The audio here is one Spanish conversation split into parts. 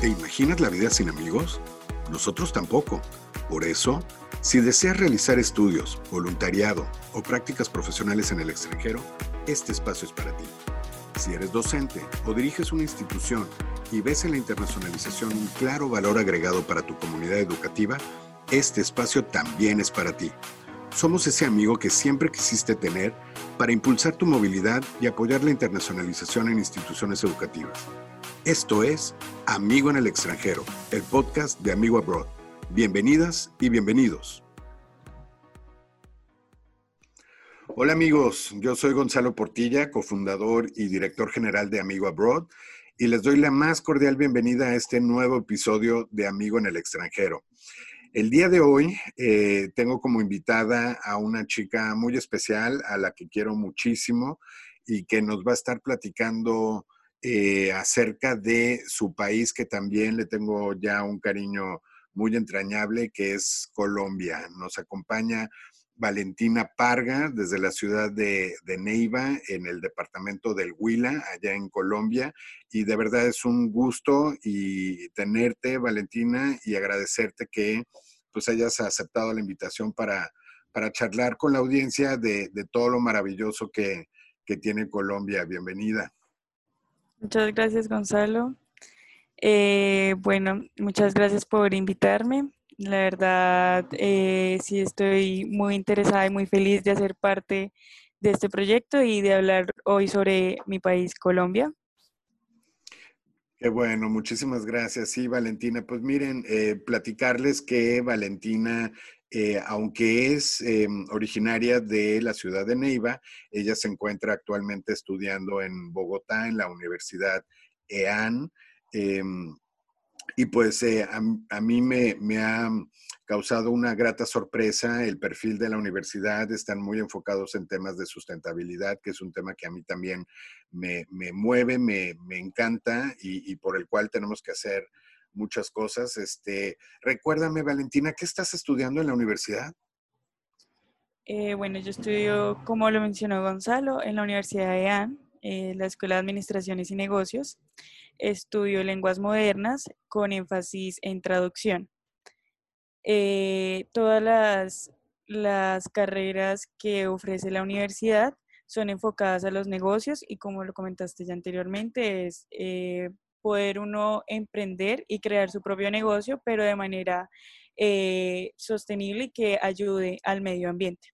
¿Te imaginas la vida sin amigos? Nosotros tampoco. Por eso, si deseas realizar estudios, voluntariado o prácticas profesionales en el extranjero, este espacio es para ti. Si eres docente o diriges una institución y ves en la internacionalización un claro valor agregado para tu comunidad educativa, este espacio también es para ti. Somos ese amigo que siempre quisiste tener para impulsar tu movilidad y apoyar la internacionalización en instituciones educativas. Esto es Amigo en el extranjero, el podcast de Amigo Abroad. Bienvenidas y bienvenidos. Hola amigos, yo soy Gonzalo Portilla, cofundador y director general de Amigo Abroad, y les doy la más cordial bienvenida a este nuevo episodio de Amigo en el extranjero. El día de hoy eh, tengo como invitada a una chica muy especial, a la que quiero muchísimo y que nos va a estar platicando eh, acerca de su país, que también le tengo ya un cariño muy entrañable, que es Colombia. Nos acompaña Valentina Parga desde la ciudad de, Neiva, en el departamento del Huila, allá en Colombia. Y de verdad es un gusto y tenerte, Valentina, y agradecerte que pues hayas aceptado la invitación para, para charlar con la audiencia de, todo lo maravilloso que, que tiene Colombia. Bienvenida. Muchas gracias, Gonzalo. Eh, bueno, muchas gracias por invitarme. La verdad, eh, sí estoy muy interesada y muy feliz de hacer parte de este proyecto y de hablar hoy sobre mi país, Colombia. Qué bueno, muchísimas gracias. Sí, Valentina, pues miren, eh, platicarles que Valentina eh, aunque es em, originaria de la ciudad de Neiva, ella se encuentra actualmente estudiando en Bogotá, en la Universidad EAN. Em, y pues eh, a, mí me, ha causado una grata sorpresa el perfil de la universidad. Están muy enfocados en temas de sustentabilidad, que es un tema que a mí también me, mueve, me, encanta y, por el cual tenemos que hacer muchas cosas. Este, recuérdame, Valentina, ¿qué estás estudiando en la universidad? Eh, bueno, yo estudio, como lo mencionó Gonzalo, en la Universidad de EAN, eh, la Escuela de Administraciones y Negocios. Estudio lenguas modernas con énfasis en traducción. Eh, todas las, las carreras que ofrece la universidad son enfocadas a los negocios y como lo comentaste ya anteriormente, es poder uno emprender y crear su propio negocio, pero de manera eh, sostenible y que ayude al medio ambiente.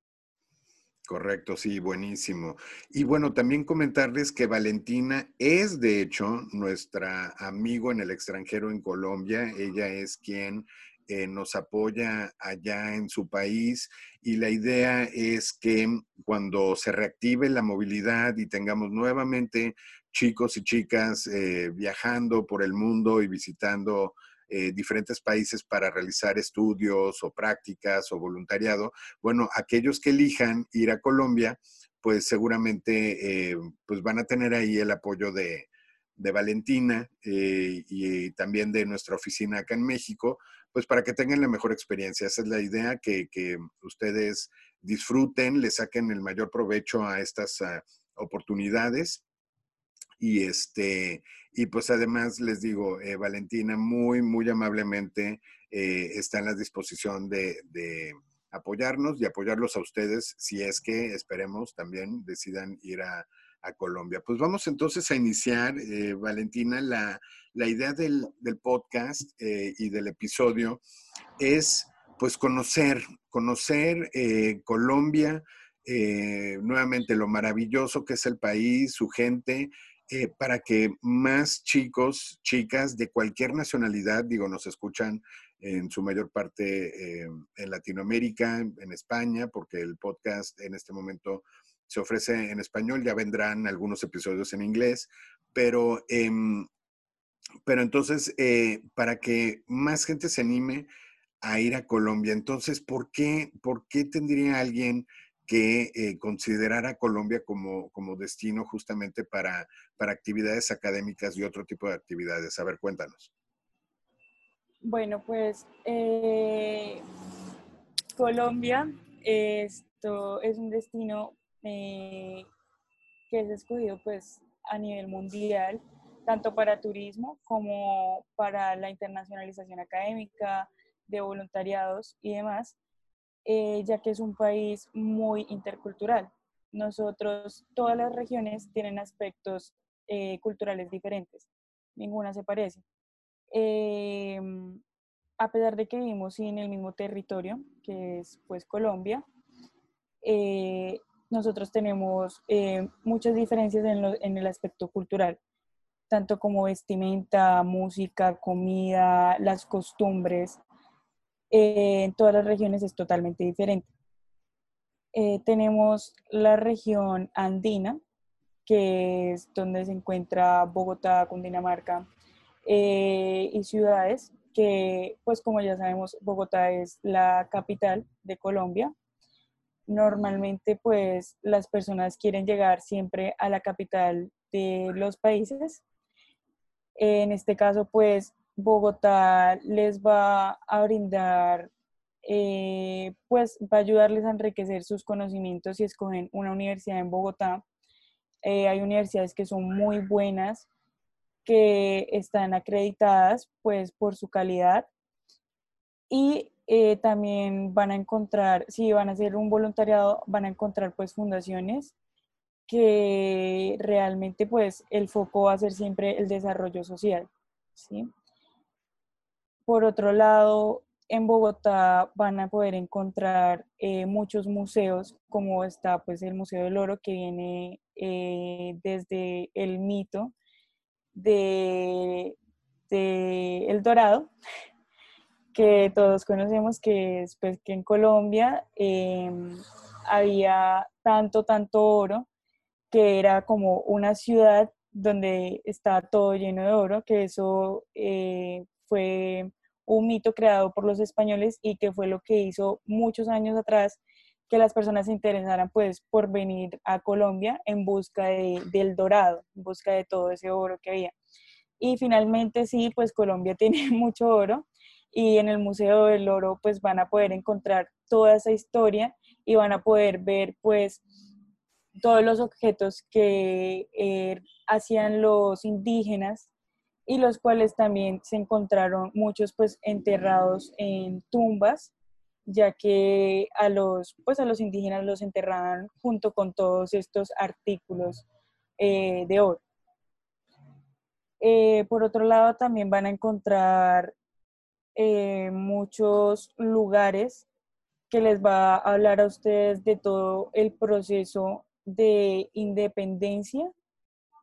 Correcto, sí, buenísimo. Y bueno, también comentarles que Valentina es, de hecho, nuestra amigo en el extranjero en Colombia. Ella es quien eh, nos apoya allá en su país y la idea es que cuando se reactive la movilidad y tengamos nuevamente chicos y chicas eh, viajando por el mundo y visitando eh, diferentes países para realizar estudios o prácticas o voluntariado, bueno, aquellos que elijan ir a Colombia, pues seguramente eh, pues van a tener ahí el apoyo de, Valentina y también de nuestra oficina acá en México, pues para que tengan la mejor experiencia. Esa es la idea, que, ustedes disfruten, le saquen el mayor provecho a estas ah, oportunidades y este, y pues además les digo, eh, Valentina muy, muy amablemente eh, está en la disposición de, apoyarnos y apoyarlos a ustedes si es que esperemos también decidan ir a, Colombia. Pues vamos entonces a iniciar, eh, Valentina, la, idea del, del podcast y del episodio es pues conocer, conocer Colombia, nuevamente lo maravilloso que es el país, su gente, eh, para que más chicos, chicas de cualquier nacionalidad, digo, nos escuchan en su mayor parte eh, en Latinoamérica, en España, porque el podcast en este momento se ofrece en español, ya vendrán algunos episodios en inglés, pero, em, pero entonces, eh, para que más gente se anime a ir a Colombia, entonces, ¿por qué, por qué tendría alguien que eh, considerara Colombia como, como destino justamente para, para, actividades académicas y otro tipo de actividades. A ver, cuéntanos. Bueno, pues eh, Colombia esto es un destino eh, que es escogido pues a nivel mundial tanto para turismo como para la internacionalización académica, de voluntariados y demás, eh, ya que es un país muy intercultural. Nosotros, todas las regiones tienen aspectos eh, culturales diferentes, ninguna se parece. Em, a pesar de que vivimos en el mismo territorio, que es pues Colombia, eh, nosotros tenemos muchas diferencias en, en el aspecto cultural tanto como vestimenta, música, comida, las costumbres. Eh, en todas las regiones es totalmente diferente. Eh, tenemos la región andina, que es donde se encuentra Bogotá, Cundinamarca eh, y ciudades, que pues como ya sabemos, Bogotá es la capital de Colombia. Normalmente pues las personas quieren llegar siempre a la capital de los países en este caso, pues Bogotá les va a brindar, eh, pues va a ayudarles a enriquecer sus conocimientos si escogen una universidad en Bogotá. Eh, hay universidades que son muy buenas, que están acreditadas pues por su calidad y eh, también van a encontrar, si van a hacer un voluntariado, van a encontrar pues fundaciones que realmente pues el foco va a ser siempre el desarrollo social, ¿sí? Por otro lado, en Bogotá van a poder encontrar eh, muchos museos, como está pues el Museo del Oro, que viene eh, desde el mito de, El Dorado, que todos conocemos que es pues, que en Colombia em, había tanto, tanto oro que era como una ciudad donde estaba todo lleno de oro, que eso eh, fue un mito creado por los españoles y que fue lo que hizo muchos años atrás que las personas se interesaran pues por venir a Colombia en busca de, del dorado, en busca de todo ese oro que había. Y finalmente sí, pues Colombia tiene mucho oro y en el Museo del Oro pues van a poder encontrar toda esa historia y van a poder ver pues todos los objetos que eh, hacían los indígenas y los cuales también se encontraron muchos pues enterrados en tumbas ya que a los pues a los indígenas los enterraban junto con todos estos artículos eh, de oro. Eh, por otro lado también van a encontrar muchos lugares que les va a hablar a ustedes de todo el proceso de independencia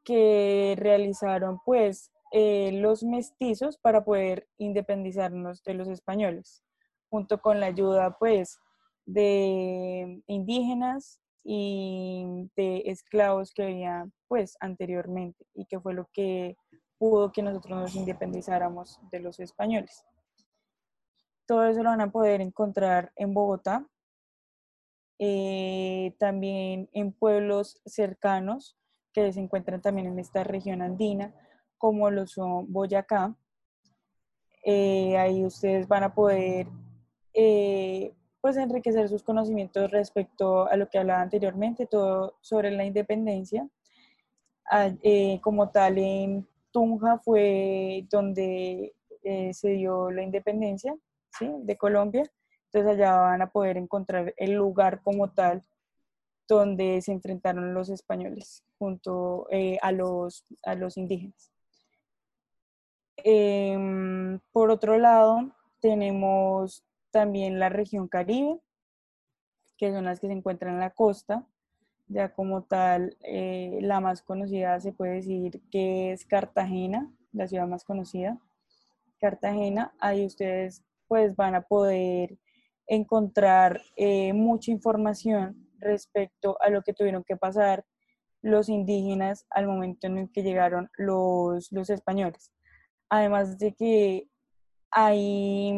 que realizaron pues eh, los mestizos para poder independizarnos de los españoles, junto con la ayuda pues de indígenas y de esclavos que había pues anteriormente y que fue lo que pudo que nosotros nos independizáramos de los españoles. Todo eso lo van a poder encontrar en Bogotá, eh, también en pueblos cercanos que se encuentran también en esta región andina, como lo son Boyacá. Eh, ahí ustedes van a poder eh, pues enriquecer sus conocimientos respecto a lo que hablaba anteriormente, todo sobre la independencia. Ah, como tal, en Tunja fue donde se dio la independencia ¿sí? de Colombia entonces allá van a poder encontrar el lugar como tal donde se enfrentaron los españoles junto eh, a, los, a los indígenas. Em, por otro lado, tenemos también la región Caribe, que son las que se encuentran en la costa. Ya como tal, eh, la más conocida se puede decir que es Cartagena, la ciudad más conocida. Cartagena, ahí ustedes pues van a poder encontrar eh, mucha información respecto a lo que tuvieron que pasar los indígenas al momento en el que llegaron los, los españoles. Además de que ahí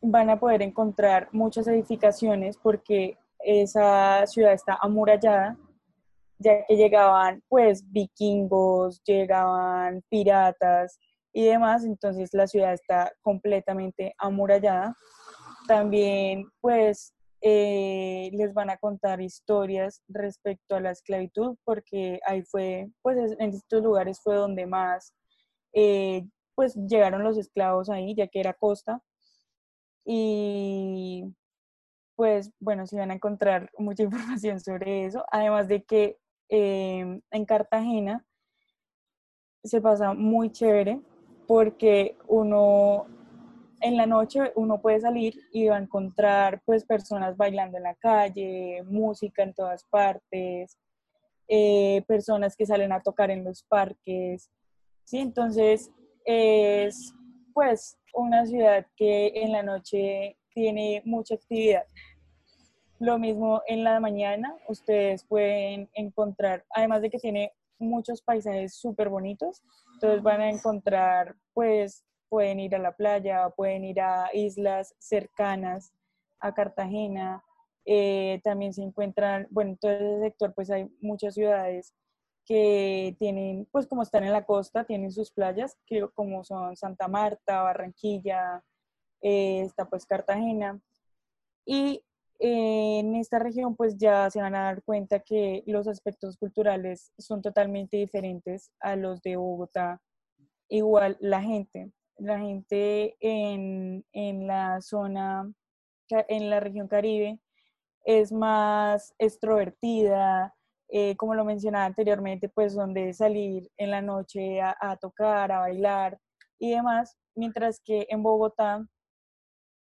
van a poder encontrar muchas edificaciones porque esa ciudad está amurallada, ya que llegaban pues vikingos, llegaban piratas y demás, entonces la ciudad está completamente amurallada. También, pues, eh, les van a contar historias respecto a la esclavitud, porque ahí fue, pues en estos lugares fue donde más, eh, pues llegaron los esclavos ahí, ya que era costa. Y pues bueno, sí van a encontrar mucha información sobre eso, además de que em, en Cartagena se pasa muy chévere porque uno en la noche uno puede salir y va a encontrar pues personas bailando en la calle, música en todas partes, eh, personas que salen a tocar en los parques, ¿sí? Entonces es pues una ciudad que en la noche tiene mucha actividad. Lo mismo en la mañana, ustedes pueden encontrar, además de que tiene muchos paisajes súper bonitos, entonces van a encontrar pues pueden ir a la playa, pueden ir a islas cercanas a Cartagena. Eh, también se encuentran, bueno, en todo ese sector pues hay muchas ciudades que tienen, pues como están en la costa, tienen sus playas, que como son Santa Marta, Barranquilla, eh, está pues Cartagena. Y en esta región pues ya se van a dar cuenta que los aspectos culturales son totalmente diferentes a los de Bogotá. Igual la gente, la gente en, la zona, en la región Caribe, es más extrovertida, eh, como lo mencionaba anteriormente, pues donde salir en la noche a, tocar, a bailar y demás, mientras que en Bogotá,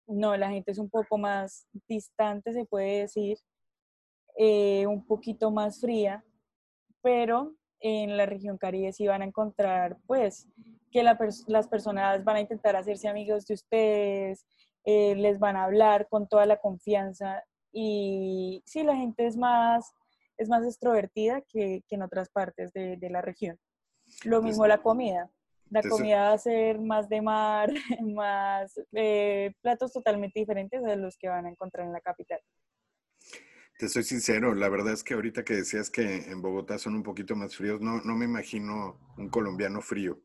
no, la gente es un poco más distante, se puede decir, eh, un poquito más fría, pero en la región Caribe sí van a encontrar, pues, que las personas van a intentar hacerse amigos de ustedes, eh, les van a hablar con toda la confianza y sí, la gente es más, es más extrovertida que, en otras partes de, la región. Lo mismo la comida. La comida va a ser más de mar, más eh, platos totalmente diferentes de los que van a encontrar en la capital. Te soy sincero, la verdad es que ahorita que decías que en Bogotá son un poquito más fríos, no, no me imagino un colombiano frío.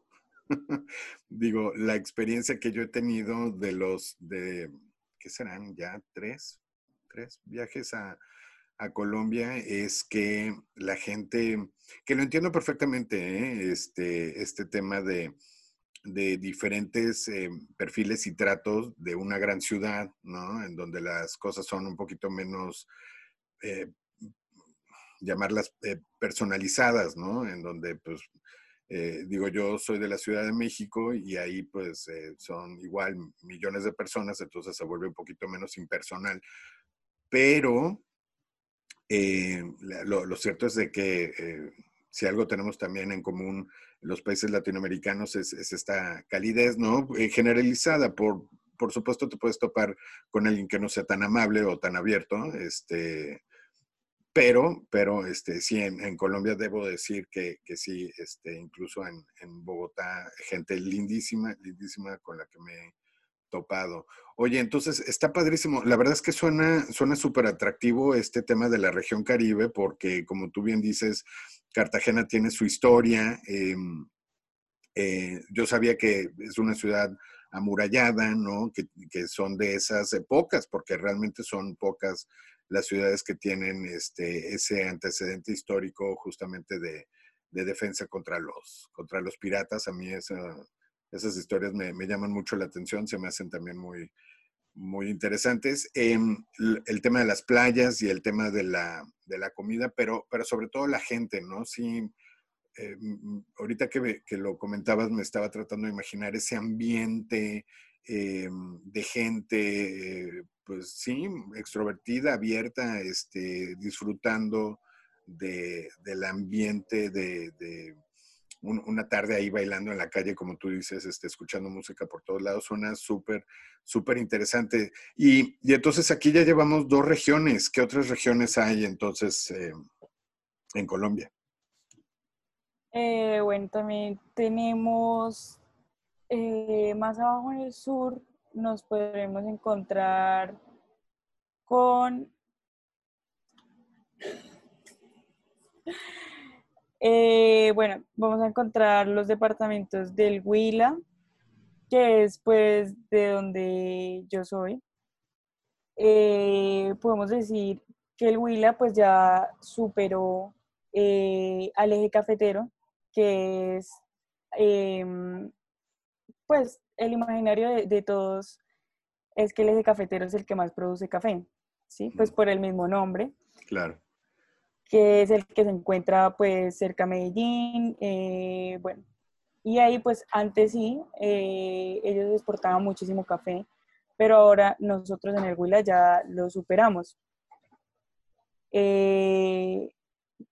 Digo, la experiencia que yo he tenido de los, de, ¿qué serán? Ya tres, tres viajes a, Colombia es que la gente, que lo entiendo perfectamente, ¿eh? este, este tema de, diferentes eh, perfiles y tratos de una gran ciudad, ¿no? En donde las cosas son un poquito menos, eh, llamarlas personalizadas, ¿no? En donde pues digo, yo soy de la Ciudad de México y ahí pues son igual millones de personas, entonces se vuelve un poquito menos impersonal. Pero eh, lo, cierto es de que si algo tenemos también en común los países latinoamericanos es, es esta calidez, ¿no? generalizada. Por, por supuesto te puedes topar con alguien que no sea tan amable o tan abierto, este, pero, pero este, sí, en, Colombia debo decir que, que sí, este, incluso en, en, Bogotá, gente lindísima, lindísima con la que me topado. Oye, entonces está padrísimo. La verdad es que suena suena súper atractivo este tema de la región Caribe, porque como tú bien dices, Cartagena tiene su historia. Em, eh, yo sabía que es una ciudad amurallada, ¿no? Que, que son de esas pocas, porque realmente son pocas las ciudades que tienen este, ese antecedente histórico justamente de, defensa contra los, contra los piratas. A mí esas historias me, llaman mucho la atención, se me hacen también muy, muy interesantes. Em, el tema de las playas y el tema de la, comida, pero, pero sobre todo la gente, ¿no? Sí, eh, ahorita que, que, lo comentabas, me estaba tratando de imaginar ese ambiente em, de gente, pues sí, extrovertida, abierta, este, disfrutando del ambiente, de, una tarde ahí bailando en la calle, como tú dices, este, escuchando música por todos lados, suena súper, súper interesante. Y, entonces aquí ya llevamos dos regiones. ¿Qué otras regiones hay entonces eh, en Colombia? Eh, bueno, también tenemos eh, más abajo en el sur nos podremos encontrar con eh, bueno, vamos a encontrar los departamentos del Huila, que es pues de donde yo soy. eh, podemos decir que el Huila pues ya superó eh, al eje cafetero, que es em, pues el imaginario de, todos es que el eje cafetero es el que más produce café, ¿sí? Pues por el mismo nombre. Claro. Que es el que se encuentra pues cerca de Medellín, eh, bueno. Y ahí pues antes sí, ellos exportaban muchísimo café pero ahora nosotros en el Huila ya lo superamos. Eh,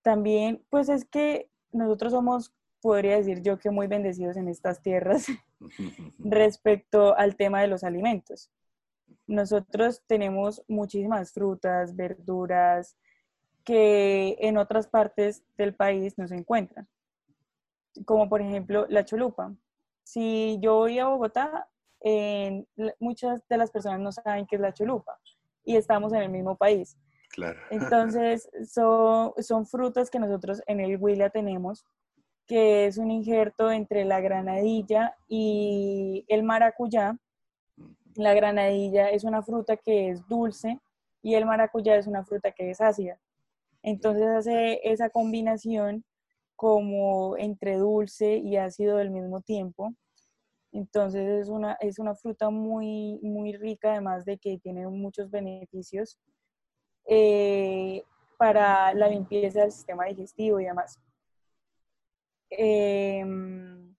también, pues es que nosotros somos, podría decir yo que muy bendecidos en estas tierras respecto al tema de los alimentos. Nosotros tenemos muchísimas frutas, verduras que en otras partes del país no se encuentran, como por ejemplo la cholupa. Si yo voy a Bogotá, muchas de las personas no saben qué es la cholupa y estamos en el mismo país. Claro. Entonces, son, son frutas que nosotros en el Huila tenemos, que es un injerto entre la granadilla y el maracuyá. La granadilla es una fruta que es dulce y el maracuyá es una fruta que es ácida. Entonces hace esa combinación como entre dulce y ácido al mismo tiempo. Entonces es una, es una fruta muy, muy rica, además de que tiene muchos beneficios eh, para la limpieza del sistema digestivo y demás. Em,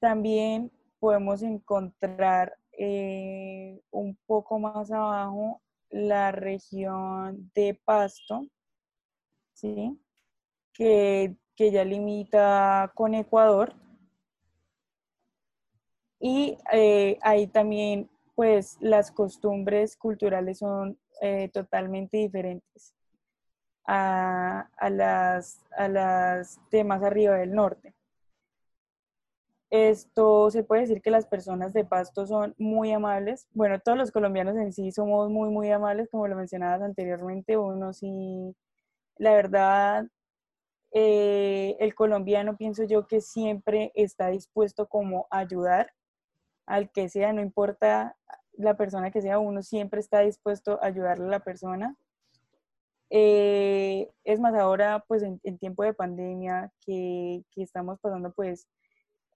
también podemos encontrar eh, un poco más abajo la región de Pasto, ¿sí? que, que ya limita con Ecuador y eh, ahí también, pues, las costumbres culturales son eh, totalmente diferentes a, las, a las de más arriba del norte. Esto se puede decir que las personas de Pasto son muy amables. Bueno, todos los colombianos en sí somos muy, muy amables, como lo mencionabas anteriormente. Uno sí, la verdad, eh, el colombiano pienso yo que siempre está dispuesto como a ayudar al que sea, no importa la persona que sea, uno siempre está dispuesto a ayudarle a la persona. Eh, es más, ahora pues en, tiempo de pandemia que, estamos pasando pues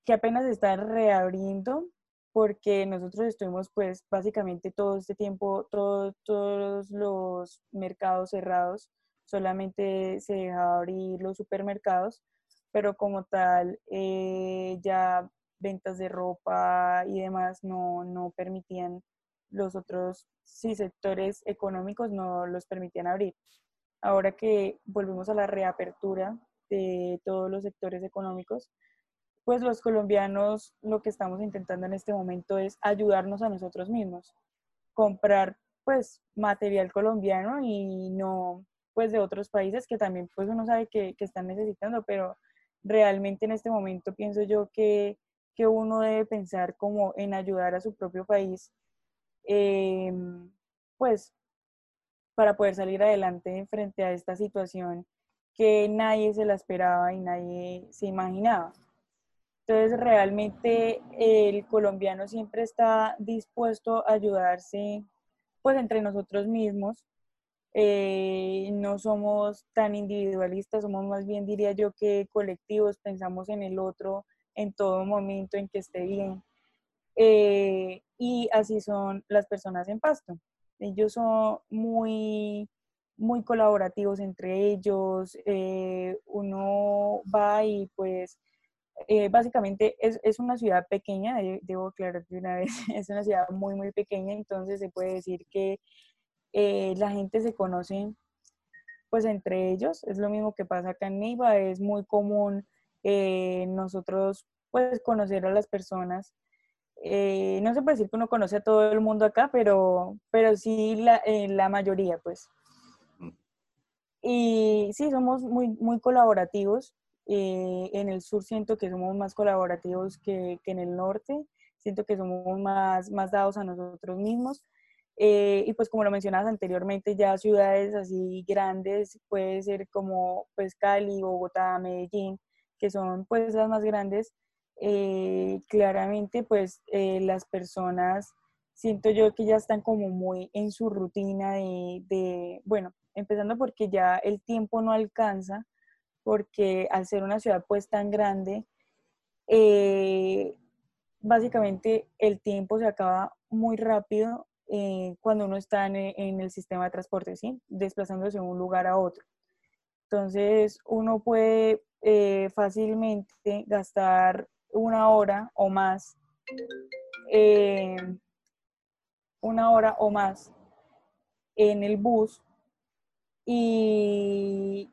que apenas está reabriendo porque nosotros estuvimos pues básicamente todo este tiempo, todos los mercados cerrados, solamente se dejaba abrir los supermercados, pero como tal eh, ya ventas de ropa y demás no, no permitían los otros sí, sectores económicos no los permitían abrir. Ahora que volvemos a la reapertura de todos los sectores económicos, pues los colombianos lo que estamos intentando en este momento es ayudarnos a nosotros mismos, comprar pues material colombiano y no pues de otros países que también pues uno sabe que, que están necesitando, pero realmente en este momento pienso yo que que uno debe pensar como en ayudar a su propio país, em, pues para poder salir adelante frente a esta situación que nadie se la esperaba y nadie se imaginaba. Entonces, realmente el colombiano siempre está dispuesto a ayudarse, pues entre nosotros mismos. Eh, no somos tan individualistas, somos más bien, diría yo, que colectivos, pensamos en el otro, en todo momento en que esté bien. Eh, y así son las personas en Pasto. Ellos son muy, muy colaborativos entre ellos. Eh, uno va y pues eh, básicamente es, es, una ciudad pequeña, debo aclarar de una vez, es una ciudad muy, muy pequeña, entonces se puede decir que la gente se conoce pues entre ellos. Es lo mismo que pasa acá en Neiva, es muy común eh, nosotros pues conocer a las personas. Eh, no se puede decir que uno conoce a todo el mundo acá, pero, pero sí la, eh, la mayoría, pues. Mm. Y sí, somos muy, muy colaborativos. en el sur siento que somos más colaborativos que, que, en el norte. Siento que somos más, más dados a nosotros mismos. Y pues como lo mencionabas anteriormente, ya ciudades así grandes, puede ser como pues Cali, Bogotá, Medellín, que son pues las más grandes, eh, claramente pues eh, las personas siento yo que ya están como muy en su rutina de, bueno, empezando porque ya el tiempo no alcanza, porque al ser una ciudad pues tan grande, eh, básicamente el tiempo se acaba muy rápido eh, cuando uno está en, el sistema de transporte, ¿sí? Desplazándose de un lugar a otro. Entonces, uno puede eh, fácilmente gastar una hora o más, eh, una hora o más en el bus y,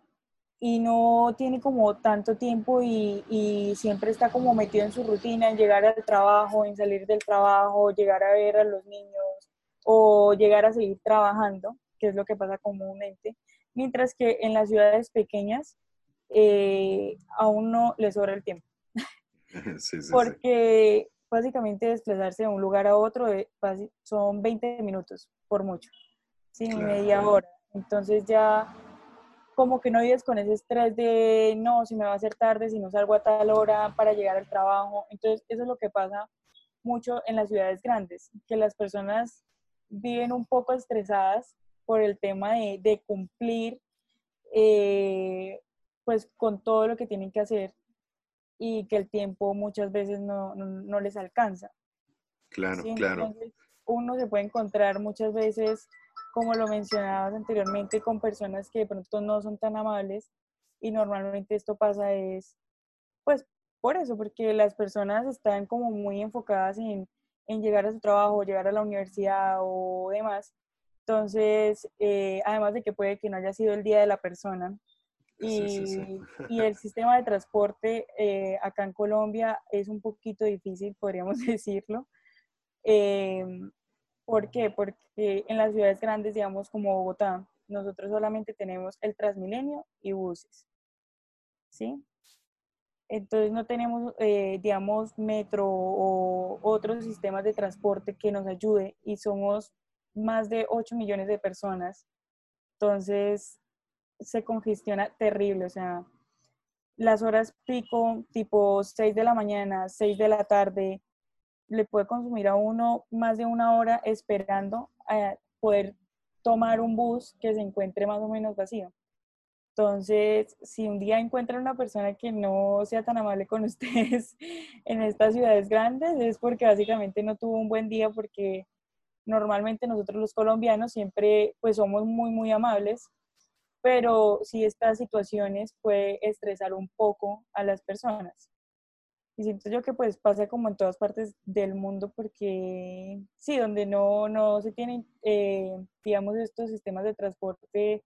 y no tiene como tanto tiempo y, y, siempre está como metido en su rutina, en llegar al trabajo, en salir del trabajo, llegar a ver a los niños o llegar a seguir trabajando, que es lo que pasa comúnmente, mientras que en las ciudades pequeñas eh, aún no le sobra el tiempo. Porque básicamente desplazarse de un lugar a otro son 20 minutos, por mucho, sí, media hora. Entonces ya como que no vives con ese estrés de, no, si me va a hacer tarde, si no salgo a tal hora para llegar al trabajo. Entonces eso es lo que pasa mucho en las ciudades grandes, que las personas viven un poco estresadas por el tema de, cumplir eh, pues con todo lo que tienen que hacer y que el tiempo muchas veces no, no, les alcanza. Claro, claro. uno se puede encontrar muchas veces, como lo mencionabas anteriormente, con personas que de pronto no son tan amables y normalmente esto pasa es, pues, por eso, porque las personas están como muy enfocadas en, en llegar a su trabajo, llegar a la universidad o demás. Entonces, eh, además de que puede que no haya sido el día de la persona, y, y, el sistema de transporte eh, acá en Colombia es un poquito difícil, podríamos decirlo. Eh, ¿Por qué? Porque en las ciudades grandes, digamos como Bogotá, nosotros solamente tenemos el Transmilenio y buses. ¿Sí? Entonces no tenemos, eh, digamos, metro o otros sistemas de transporte que nos ayude y somos más de 8 millones de personas. Entonces se congestiona terrible, o sea, las horas pico, tipo 6 de la mañana, 6 de la tarde, le puede consumir a uno más de una hora esperando a poder tomar un bus que se encuentre más o menos vacío. Entonces, si un día encuentran una persona que no sea tan amable con ustedes en estas ciudades grandes, es porque básicamente no tuvo un buen día, porque normalmente nosotros los colombianos siempre pues somos muy, muy amables, pero sí estas situaciones puede estresar un poco a las personas. Y siento yo que pues pasa como en todas partes del mundo porque sí, donde no, no se tienen, eh, digamos, estos sistemas de transporte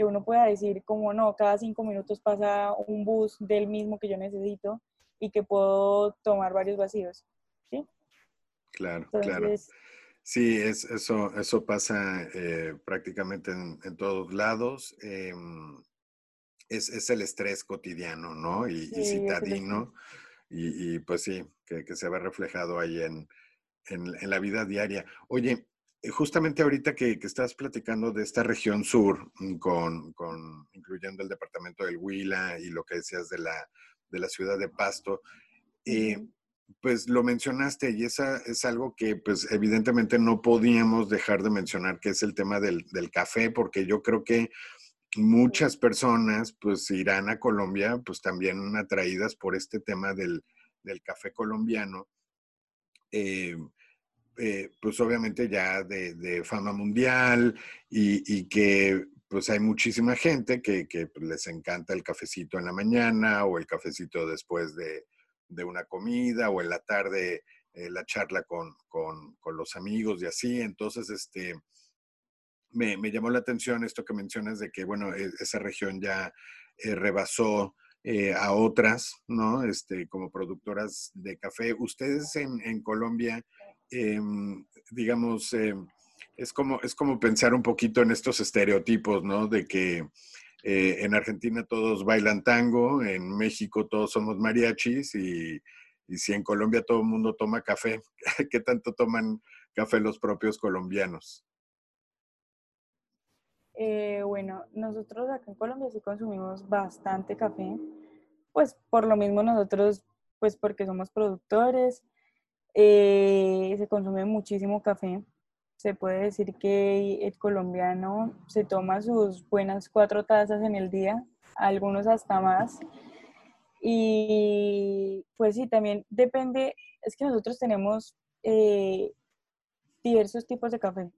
que uno pueda decir como no, cada cinco minutos pasa un bus del mismo que yo necesito y que puedo tomar varios vacíos. ¿sí? Claro, claro. Sí, es, eso, eso pasa eh, prácticamente en, todos lados. Em, es, el estrés cotidiano, ¿no? Y, citadino. Y, pues sí, que, se ve reflejado ahí en, en, la vida diaria. Oye, justamente ahorita que, estás platicando de esta región sur, mm, con, incluyendo el departamento del Huila y lo que decías de la, de la ciudad de Pasto, eh, pues lo mencionaste y esa es algo que pues evidentemente no podíamos dejar de mencionar, que es el tema del, café, porque yo creo que muchas personas pues irán a Colombia pues también atraídas por este tema del, café colombiano. Eh, eh, pues obviamente ya de, fama mundial y, que pues hay muchísima gente que, pues, les encanta el cafecito en la mañana o el cafecito después de, una comida o en la tarde eh, la charla con, los amigos y así. Entonces, este, me, llamó la atención esto que mencionas de que, bueno, e, esa región ya eh, rebasó a otras, ¿no? Este, como productoras de café. Ustedes en, en Colombia Em, digamos, em, es, como, es como pensar un poquito en estos estereotipos, ¿no? De que eh, en Argentina todos bailan tango, en México todos somos mariachis y, si en Colombia todo el mundo toma café, ¿qué tanto toman café los propios colombianos? Eh, bueno, nosotros acá en Colombia sí consumimos bastante café, pues por lo mismo nosotros, pues porque somos productores, Eh, se consume muchísimo café. Se puede decir que el colombiano se toma sus buenas cuatro tazas en el día, algunos hasta más. Y pues sí, también depende, es que nosotros tenemos eh, diversos tipos de café,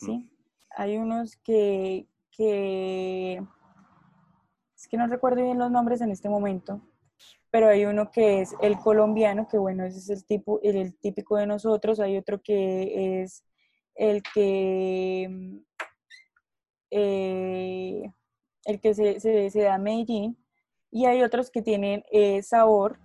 ¿sí? Hay unos que, que, es que no recuerdo bien los nombres en este momento, pero hay uno que es el colombiano, que bueno, ese es el, tipo, el, típico de nosotros, hay otro que es el que, eh, el que se, se, da Medellín, y hay otros que tienen eh, sabor,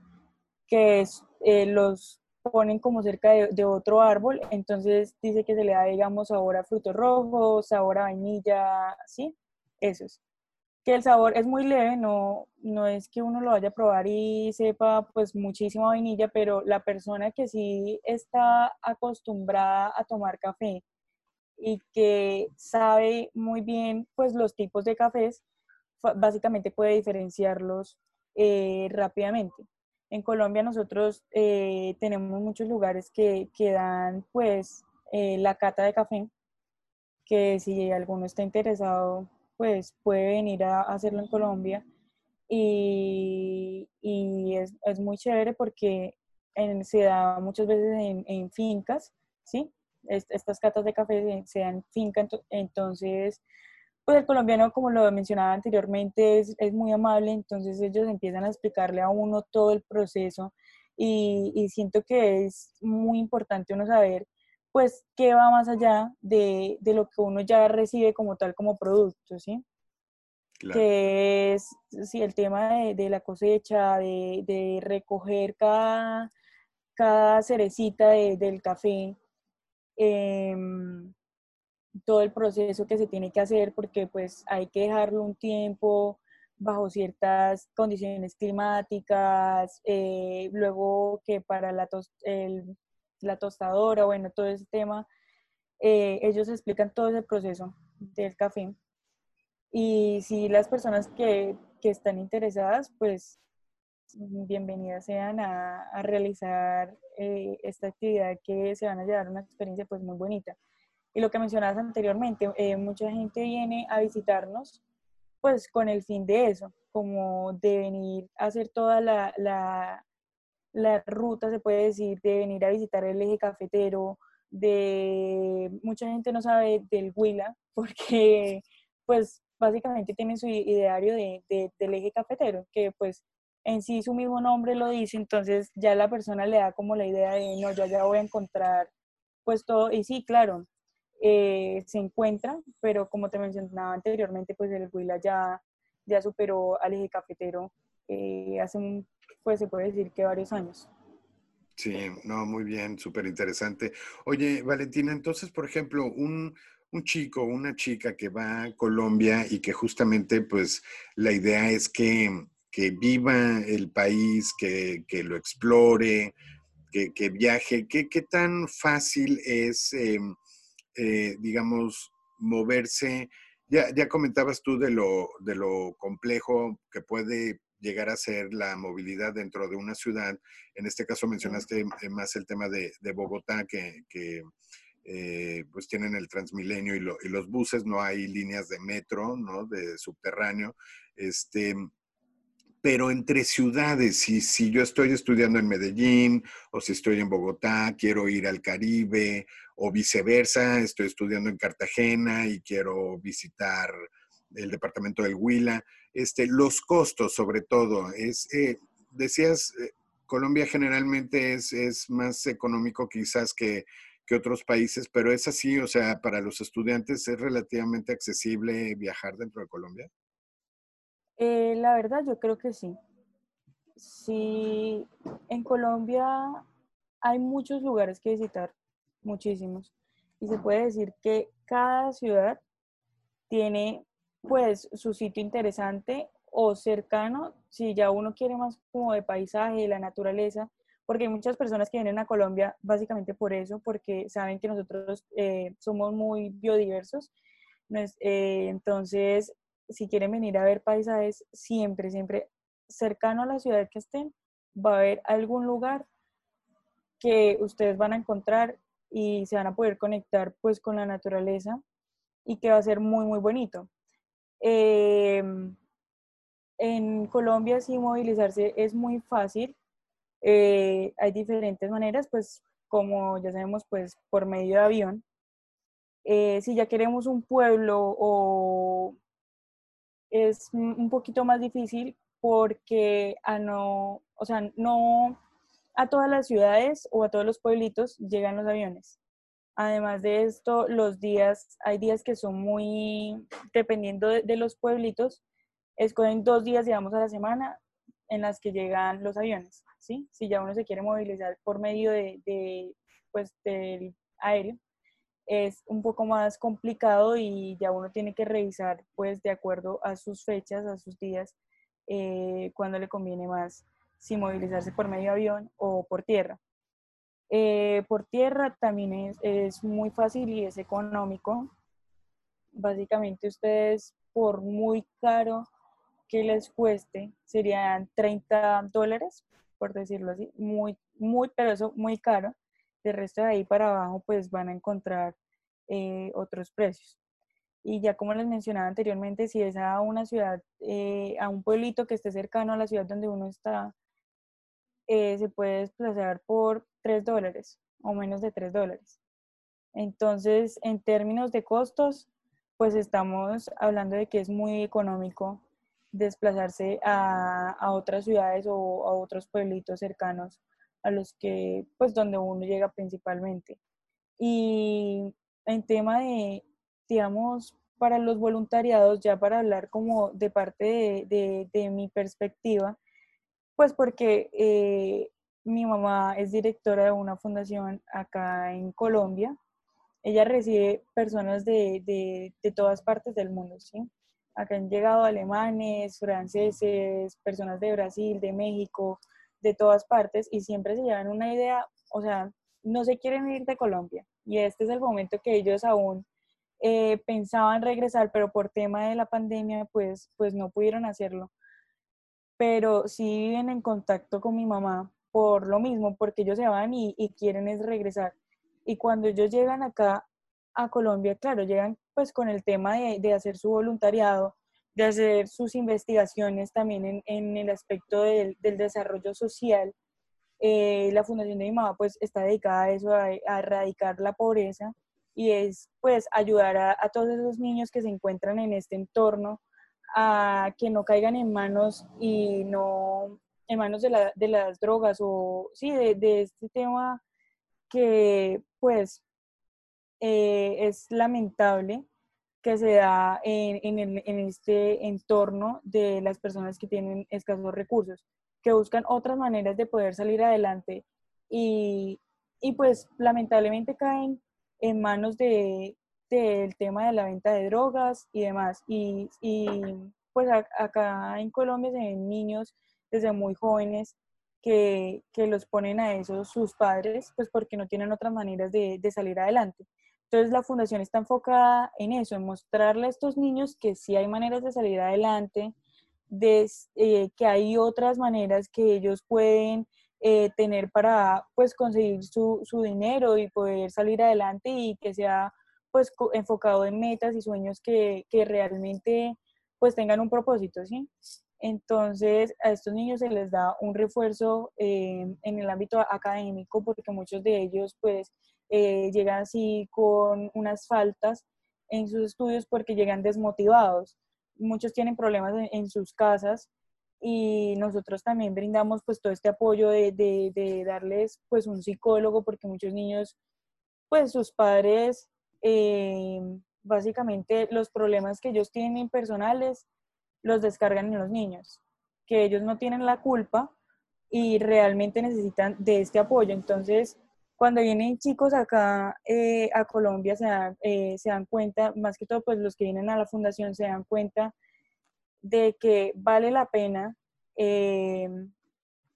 que eh, los ponen como cerca de, otro árbol, entonces dice que se le da, digamos, sabor a frutos rojos, sabor a vainilla, ¿sí? Esos que el sabor es muy leve, no, no es que uno lo vaya a probar y sepa pues muchísima vainilla, pero la persona que sí está acostumbrada a tomar café y que sabe muy bien pues los tipos de cafés, básicamente puede diferenciarlos eh, rápidamente. En Colombia nosotros eh, tenemos muchos lugares que, que dan pues eh, la cata de café, que si alguno está interesado pues puede venir a, hacerlo en Colombia y, y es, es, muy chévere porque se da muchas veces en, en fincas, ¿sí? estas catas de café se, dan en finca, entonces pues el colombiano, como lo mencionaba anteriormente, es, es, muy amable, entonces ellos empiezan a explicarle a uno todo el proceso y, y, siento que es muy importante uno saber pues que va más allá de, de, lo que uno ya recibe como tal como producto, ¿sí? Que es sí, el tema de, de la cosecha, de, de, recoger cada, cada cerecita del café, em, todo el proceso que se tiene que hacer porque pues hay que dejarlo un tiempo bajo ciertas condiciones climáticas, eh, luego que para la tos, el, la tostadora, bueno, todo ese tema, eh, ellos explican todo ese proceso del café. Y si las personas que, que están interesadas, pues bienvenidas sean a, realizar eh, esta actividad que se van a llevar una experiencia pues muy bonita. Y lo que mencionabas anteriormente, eh, mucha gente viene a visitarnos pues con el fin de eso, como de venir a hacer toda la, la ruta, se puede decir, de venir a visitar el eje cafetero, de mucha gente no sabe del Huila, porque pues básicamente tiene su ideario de, del eje cafetero, que pues en sí su mismo nombre lo dice, entonces ya la persona le da como la idea de, no, yo ya voy a encontrar pues todo, y sí, claro, eh, se encuentra, pero como te mencionaba anteriormente, pues el Huila ya, ya superó al eje cafetero eh, hace un pues se puede decir que varios años. Sí, no, muy bien, súper interesante. Oye, Valentina, entonces, por ejemplo, un, un chico, una chica que va a Colombia y que justamente, pues, la idea es que, que viva el país, que, que lo explore, que, que viaje, ¿qué, ¿qué, tan fácil es, em, eh, digamos, moverse? Ya, ya comentabas tú de lo, de lo complejo que puede llegar a ser la movilidad dentro de una ciudad. En este caso mencionaste eh, más el tema de, Bogotá, que, eh, pues tienen el Transmilenio y, y, los buses, no hay líneas de metro, ¿no? De subterráneo. Este, pero entre ciudades, si, si yo estoy estudiando en Medellín o si estoy en Bogotá, quiero ir al Caribe o viceversa, estoy estudiando en Cartagena y quiero visitar el departamento del Huila, este, los costos sobre todo. Es, eh, decías, eh, Colombia generalmente es, es, más económico quizás que, que, otros países, pero es así, o sea, para los estudiantes es relativamente accesible viajar dentro de Colombia. Eh, la verdad, yo creo que sí. Sí, en Colombia hay muchos lugares que visitar, muchísimos. Y se puede decir que cada ciudad tiene pues su sitio interesante o cercano, si ya uno quiere más como de paisaje, de la naturaleza, porque hay muchas personas que vienen a Colombia básicamente por eso, porque saben que nosotros eh, somos muy biodiversos. Eh, entonces, si quieren venir a ver paisajes, siempre, siempre cercano a la ciudad que estén, va a haber algún lugar que ustedes van a encontrar y se van a poder conectar pues con la naturaleza y que va a ser muy, muy bonito. Em, en Colombia sí movilizarse es muy fácil. Eh, hay diferentes maneras, pues como ya sabemos, pues por medio de avión. Eh, si ya queremos un pueblo o es un poquito más difícil porque a no, o sea, no a todas las ciudades o a todos los pueblitos llegan los aviones. Además de esto, los días, hay días que son muy, dependiendo de, los pueblitos, escogen dos días, digamos, a la semana en las que llegan los aviones, ¿sí? Si ya uno se quiere movilizar por medio de, de pues, del aéreo, es un poco más complicado y ya uno tiene que revisar, pues, de acuerdo a sus fechas, a sus días, eh, cuando le conviene más si movilizarse por medio avión o por tierra. Eh, por tierra también es, muy fácil y es económico. Básicamente ustedes, por muy caro que les cueste, serían 30 dólares, por decirlo así, muy, muy, pero eso muy caro. De resto de ahí para abajo, pues van a encontrar eh, otros precios. Y ya como les mencionaba anteriormente, si es a una ciudad, eh, a un pueblito que esté cercano a la ciudad donde uno está, eh, se puede desplazar por 3 dólares o menos de 3 dólares. Entonces, en términos de costos, pues estamos hablando de que es muy económico desplazarse a, a otras ciudades o a otros pueblitos cercanos a los que, pues, donde uno llega principalmente. Y en tema de, digamos, para los voluntariados, ya para hablar como de parte de, mi perspectiva, pues porque eh, mi mamá es directora de una fundación acá en Colombia. Ella recibe personas de, de todas partes del mundo, ¿sí? Acá han llegado alemanes, franceses, personas de Brasil, de México, de todas partes y siempre se llevan una idea, o sea, no se quieren ir de Colombia y este es el momento que ellos aún eh, pensaban regresar, pero por tema de la pandemia pues, pues no pudieron hacerlo. Pero sí viven en contacto con mi mamá por lo mismo, porque ellos se van y, quieren es regresar. Y cuando ellos llegan acá a Colombia, claro, llegan pues con el tema de, hacer su voluntariado, de hacer sus investigaciones también en, el aspecto del, desarrollo social. Eh, la Fundación de mi mamá pues está dedicada a eso, a erradicar la pobreza y es pues ayudar a, todos esos niños que se encuentran en este entorno a que no caigan en manos y no en manos de, las drogas o sí, de, este tema que pues eh, es lamentable que se da en, en, este entorno de las personas que tienen escasos recursos, que buscan otras maneras de poder salir adelante y, y pues lamentablemente caen en manos de, del tema de la venta de drogas y demás. Y, y pues acá en Colombia se ven niños desde muy jóvenes que, que, los ponen a eso sus padres, pues porque no tienen otras maneras de, de, salir adelante. Entonces la fundación está enfocada en eso, en mostrarle a estos niños que sí hay maneras de salir adelante, de, eh, que hay otras maneras que ellos pueden eh, tener para pues conseguir su, su, dinero y poder salir adelante y que sea pues enfocado en metas y sueños que, que realmente pues tengan un propósito, ¿sí? Entonces a estos niños se les da un refuerzo eh, en el ámbito académico porque muchos de ellos pues eh, llegan así con unas faltas en sus estudios porque llegan desmotivados. Muchos tienen problemas en sus casas y nosotros también brindamos pues todo este apoyo de, de, darles pues un psicólogo porque muchos niños pues sus padres eh, básicamente los problemas que ellos tienen personales los descargan en los niños que ellos no tienen la culpa y realmente necesitan de este apoyo entonces cuando vienen chicos acá eh, a Colombia se dan, eh, se dan cuenta más que todo pues los que vienen a la fundación se dan cuenta de que vale la pena eh,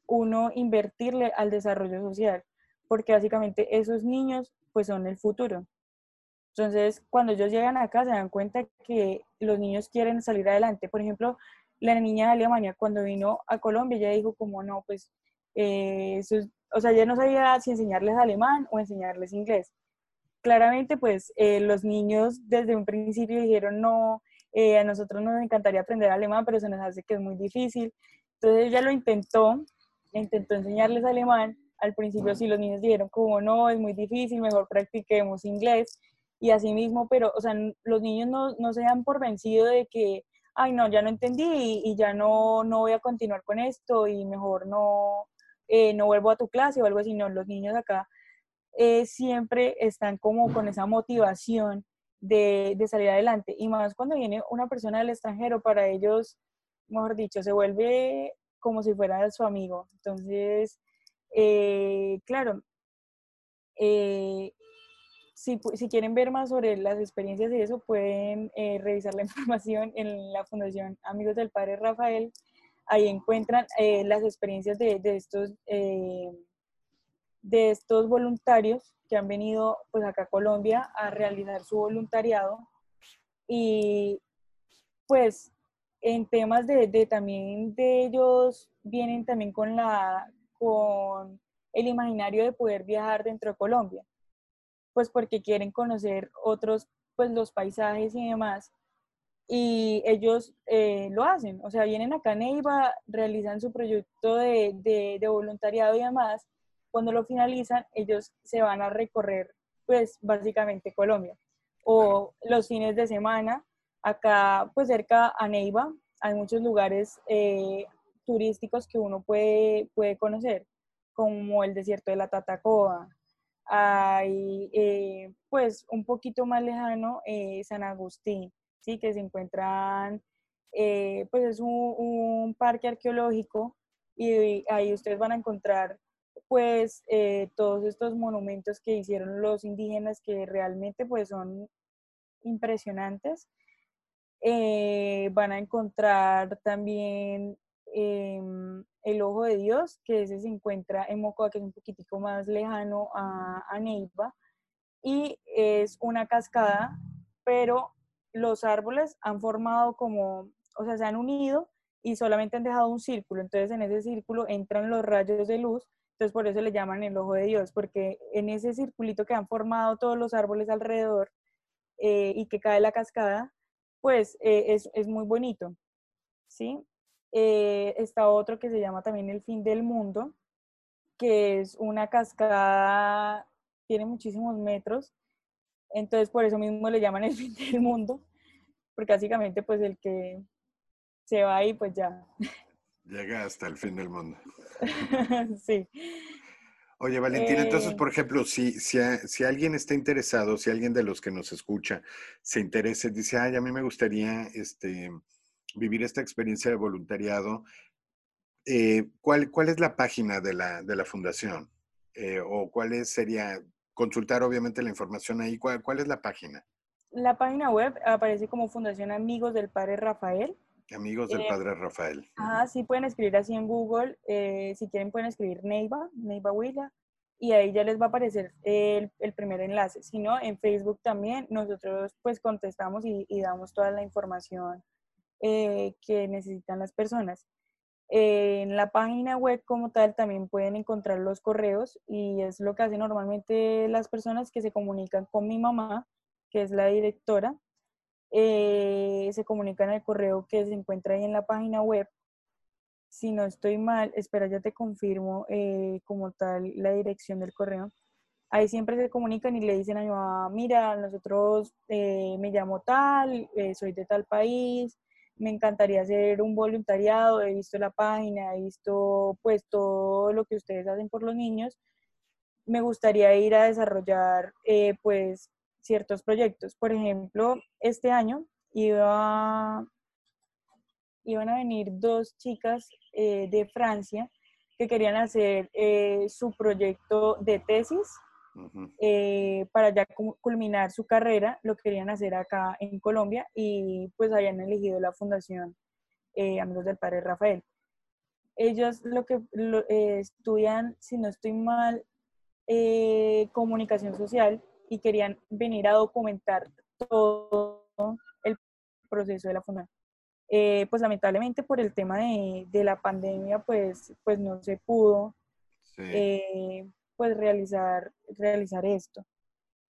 uno invertirle al desarrollo social, porque básicamente esos niños pues son el futuro. Entonces, cuando ellos llegan acá se dan cuenta que los niños quieren salir adelante. Por ejemplo, la niña de Alemania cuando vino a Colombia, ella dijo como no, pues eh, o sea, ella no sabía si enseñarles alemán o enseñarles inglés. Claramente, pues eh, los niños desde un principio dijeron, no, eh, a nosotros nos encantaría aprender alemán, pero se nos hace que es muy difícil. Entonces ella lo intentó, intentó enseñarles alemán. Al principio sí los niños dijeron como no, es muy difícil, mejor practiquemos inglés. Y así mismo, pero, o sea, los niños no, no se dan por vencido de que, ay, no, ya no entendí y, ya no, no voy a continuar con esto y mejor no, eh, no vuelvo a tu clase o algo así. No, los niños acá eh, siempre están como con esa motivación de, de, salir adelante. Y más cuando viene una persona del extranjero, para ellos, mejor dicho, se vuelve como si fuera su amigo. Entonces, eh, claro, si, si, quieren ver más sobre las experiencias y eso, pueden revisar la información en la Fundación Amigos del Padre Rafael. Ahí encuentran eh, las experiencias de, de estos, eh, de estos voluntarios que han venido pues acá a Colombia a realizar su voluntariado. Y pues en temas de, de, también de ellos vienen también con la con el imaginario de poder viajar dentro de Colombia pues porque quieren conocer otros pues los paisajes y demás y ellos eh, lo hacen, o sea, vienen acá a Neiva, realizan su proyecto de, de, voluntariado y demás, cuando lo finalizan, ellos se van a recorrer, pues, básicamente Colombia. O los fines de semana, acá, pues, cerca a Neiva, hay muchos lugares eh, turísticos que uno puede, puede conocer, como el desierto de la Tatacoa, hay, eh, pues, un poquito más lejano, San Agustín, ¿sí? que se encuentran, eh, pues es un, parque arqueológico y ahí ustedes van a encontrar pues eh, todos estos monumentos que hicieron los indígenas que realmente pues son impresionantes. Eh, van a encontrar también em, el Ojo de Dios, que ese se encuentra en Mocoa, que es un poquitico más lejano a, a Neiva, y es una cascada, pero los árboles han formado como, o sea, se han unido y solamente han dejado un círculo. Entonces en ese círculo entran los rayos de luz. Entonces por eso le llaman el ojo de Dios, porque en ese circulito que han formado todos los árboles alrededor eh, y que cae la cascada, pues eh, es, muy bonito. ¿sí? Eh, está otro que se llama también el fin del mundo, que es una cascada, tiene muchísimos metros entonces, por eso mismo le llaman el fin del mundo, porque básicamente, pues el que se va ahí, pues ya. Llega hasta el fin del mundo. sí. Oye, Valentina, entonces, eh. por ejemplo, si, si, alguien está interesado, si alguien de los que nos escucha se interesa, dice, ay, a mí me gustaría este, vivir esta experiencia de voluntariado, eh, ¿cuál, ¿cuál es la página de la, de la fundación? Eh, ¿O cuál es, sería, consultar obviamente la información ahí. ¿Cuál, es la página? La página web aparece como Fundación Amigos del Padre Rafael. Amigos del eh, Padre Rafael. Ah, sí pueden escribir así en Google. Eh, si quieren pueden escribir Neiva, Neiva Huila, y ahí ya les va a aparecer el, primer enlace. Si no, en Facebook también nosotros pues contestamos y, damos toda la información eh, que necesitan las personas. En la página web como tal también pueden encontrar los correos y es lo que hacen normalmente las personas que se comunican con mi mamá, que es la directora. Eh, se comunican al correo que se encuentra ahí en la página web. Si no estoy mal, espera, ya te confirmo eh, como tal la dirección del correo. Ahí siempre se comunican y le dicen a mi mamá, mira, nosotros eh, me llamo tal, soy de tal país, me encantaría hacer un voluntariado, he visto la página, he visto pues todo lo que ustedes hacen por los niños, me gustaría ir a desarrollar eh, pues ciertos proyectos. Por ejemplo, este año iba, iban a venir dos chicas eh, de Francia que querían hacer eh, su proyecto de tesis eh, para ya culminar su carrera, lo querían hacer acá en Colombia y pues habían elegido la Fundación eh, Amigos del Padre Rafael. Ellos lo que eh, estudian, si no estoy mal, comunicación social y querían venir a documentar todo el proceso de la fundación. pues lamentablemente por el tema de, de, la pandemia, pues, pues no se pudo eh, pues realizar, realizar esto.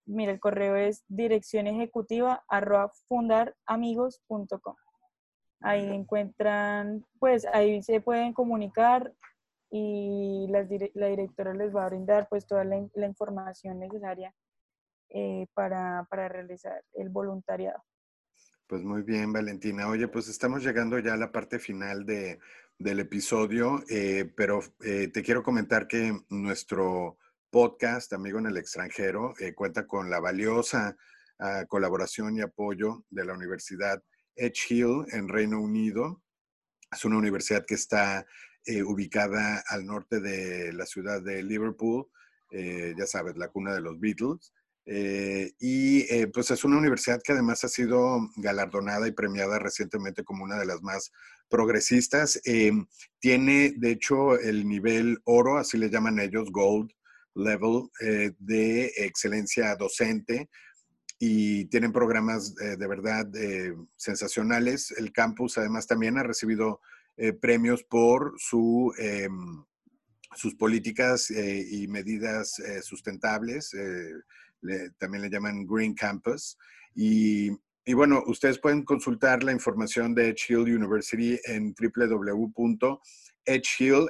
Mira, el correo es dirección ejecutiva arroba fundaramigos.com. Ahí encuentran, pues ahí se pueden comunicar y la directora les va a brindar pues toda la, información necesaria eh, para, para realizar el voluntariado. Pues muy bien, Valentina. Oye, pues estamos llegando ya a la parte final de, del episodio, eh, pero eh, te quiero comentar que nuestro podcast, Amigo en el extranjero, eh, cuenta con la valiosa ah, colaboración y apoyo de la Universidad Edge Hill en Reino Unido. Es una universidad que está ubicada al norte de la ciudad de Liverpool, ya sabes, la cuna de los Beatles. Y pues es una universidad que además ha sido galardonada y premiada recientemente como una de las más progresistas. Eh, tiene, de hecho, el nivel oro, así le llaman ellos, gold level, de excelencia docente. Y tienen programas de verdad sensacionales. El campus además también ha recibido premios por su sus políticas y medidas sustentables, también le llaman Green Campus. Y, bueno, ustedes pueden consultar la información de Edge Hill University en www.edgehill,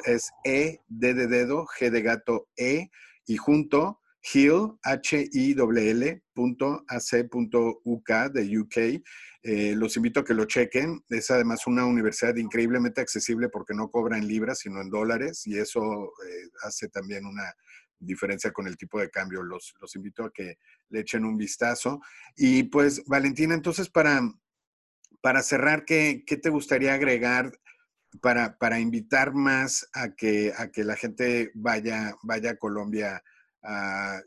es E, D de dedo, G de gato, E, y junto Hill, H-I-L, .ac.uk de UK. Eh, los invito a que lo chequen. Es además una universidad increíblemente accesible porque no cobra en libras, sino en dólares, y eso eh, hace también una diferencia con el tipo de cambio. Los, los invito a que le echen un vistazo. Y pues, Valentina, entonces para, para cerrar, ¿qué, ¿qué, te gustaría agregar para, para invitar más a que, a que la gente vaya, vaya a Colombia?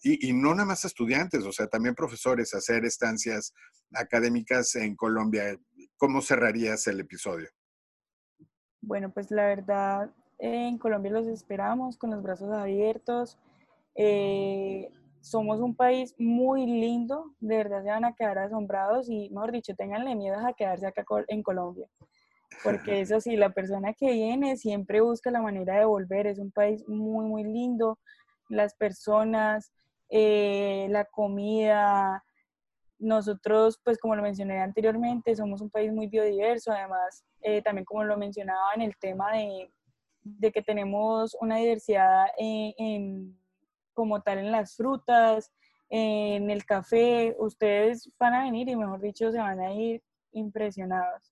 y, y, no nada más estudiantes, o sea, también profesores, a hacer estancias académicas en Colombia. ¿Cómo cerrarías el episodio? Bueno, pues la verdad, en Colombia los esperamos con los brazos abiertos. Eh, somos un país muy lindo, de verdad se van a quedar asombrados y, mejor dicho, tenganle miedo a quedarse acá en Colombia. Porque eso sí, la persona que viene siempre busca la manera de volver. Es un país muy, muy lindo. Las personas, eh, la comida. Nosotros, pues como lo mencioné anteriormente, somos un país muy biodiverso. Además, eh, también como lo mencionaba en el tema de, de que tenemos una diversidad en como tal en las frutas, en el café, ustedes van a venir y mejor dicho se van a ir impresionados.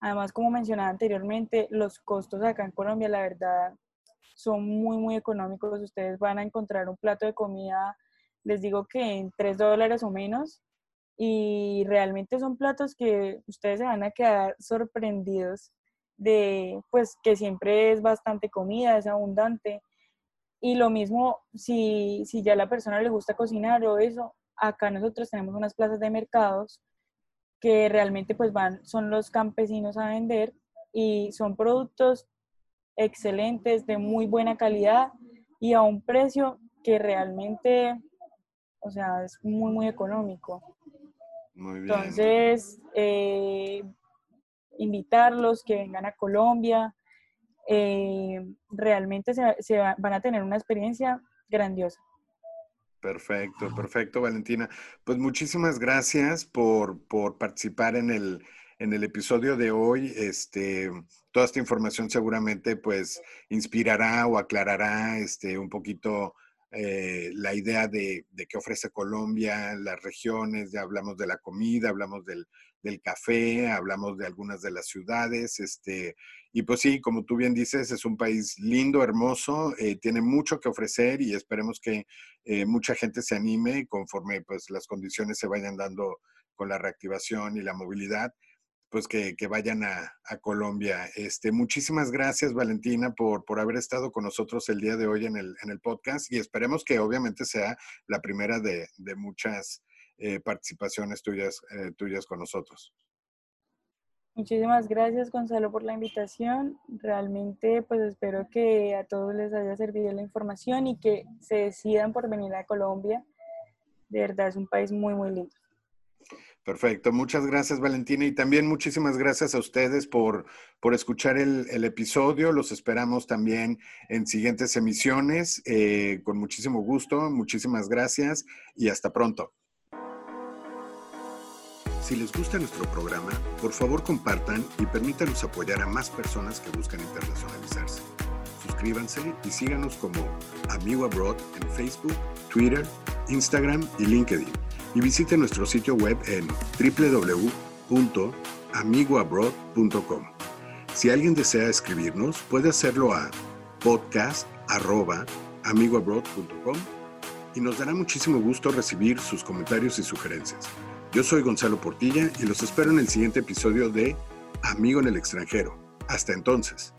Además, como mencionaba anteriormente, los costos acá en Colombia, la verdad, son muy, muy económicos. Ustedes van a encontrar un plato de comida, les digo que en 3 dólares o menos, y realmente son platos que ustedes se van a quedar sorprendidos de, pues, que siempre es bastante comida, es abundante y lo mismo, si, si ya a la persona le gusta cocinar o eso, acá nosotros tenemos unas plazas de mercados que realmente pues van, son los campesinos a vender y son productos excelentes, de muy buena calidad y a un precio que realmente, o sea, es muy, muy económico. Muy bien. Entonces, eh, invitarlos que vengan a Colombia, eh, realmente se, van a tener una experiencia grandiosa. Perfecto, perfecto, Valentina. Pues muchísimas gracias por, participar en el, en el episodio de hoy. Este, toda esta información seguramente pues inspirará o aclarará este, un poquito eh, la idea de, de, qué ofrece Colombia, las regiones, ya hablamos de la comida, hablamos del, del café, hablamos de algunas de las ciudades, este, y pues sí, como tú bien dices, es un país lindo, hermoso, eh, tiene mucho que ofrecer y esperemos que eh, mucha gente se anime conforme pues las condiciones se vayan dando con la reactivación y la movilidad, pues que, vayan a, Colombia. Este, muchísimas gracias, Valentina, por, por haber estado con nosotros el día de hoy en el, en el podcast y esperemos que obviamente sea la primera de, de muchas eh, participaciones tuyas, tuyas con nosotros. Muchísimas gracias Gonzalo por la invitación. Realmente pues espero que a todos les haya servido la información y que se decidan por venir a Colombia. De verdad es un país muy, muy lindo. Perfecto, muchas gracias Valentina y también muchísimas gracias a ustedes por, por escuchar el, episodio. Los esperamos también en siguientes emisiones. Eh, con muchísimo gusto, muchísimas gracias y hasta pronto. Si les gusta nuestro programa, por favor compartan y permítanos apoyar a más personas que buscan internacionalizarse. Suscríbanse y síganos como Amigo Abroad en Facebook, Twitter, Instagram y LinkedIn y visite nuestro sitio web en www.amigoabroad.com. Si alguien desea escribirnos, puede hacerlo a podcast.amigoabroad.com y nos dará muchísimo gusto recibir sus comentarios y sugerencias. Yo soy Gonzalo Portilla y los espero en el siguiente episodio de Amigo en el extranjero. Hasta entonces.